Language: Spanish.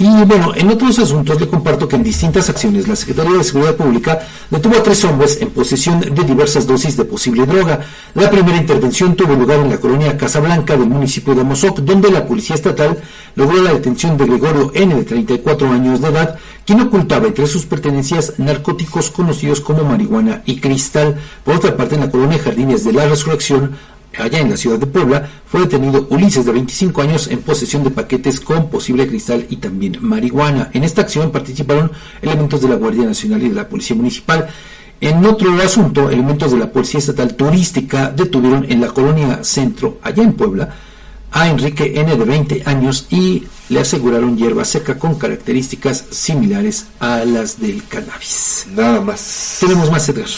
Y bueno, en otros asuntos le comparto que en distintas acciones la Secretaría de Seguridad Pública detuvo a tres hombres en posesión de diversas dosis de posible droga. La primera intervención tuvo lugar en la colonia Casablanca del municipio de Amozoc, donde la Policía Estatal logró la detención de Gregorio N. de 34 años de edad, quien ocultaba entre sus pertenencias narcóticos conocidos como marihuana y cristal. Por otra parte, en la colonia Jardines de la Resurrección, allá en la ciudad de Puebla, fue detenido Ulises de 25 años en posesión de paquetes con posible cristal y también marihuana. En esta acción participaron elementos de la Guardia Nacional y de la Policía Municipal. En otro asunto, elementos de la Policía Estatal Turística detuvieron en la colonia Centro, allá en Puebla, a Enrique N de 20 años y le aseguraron hierba seca con características similares a las del cannabis. Nada más. Tenemos más, Edgar.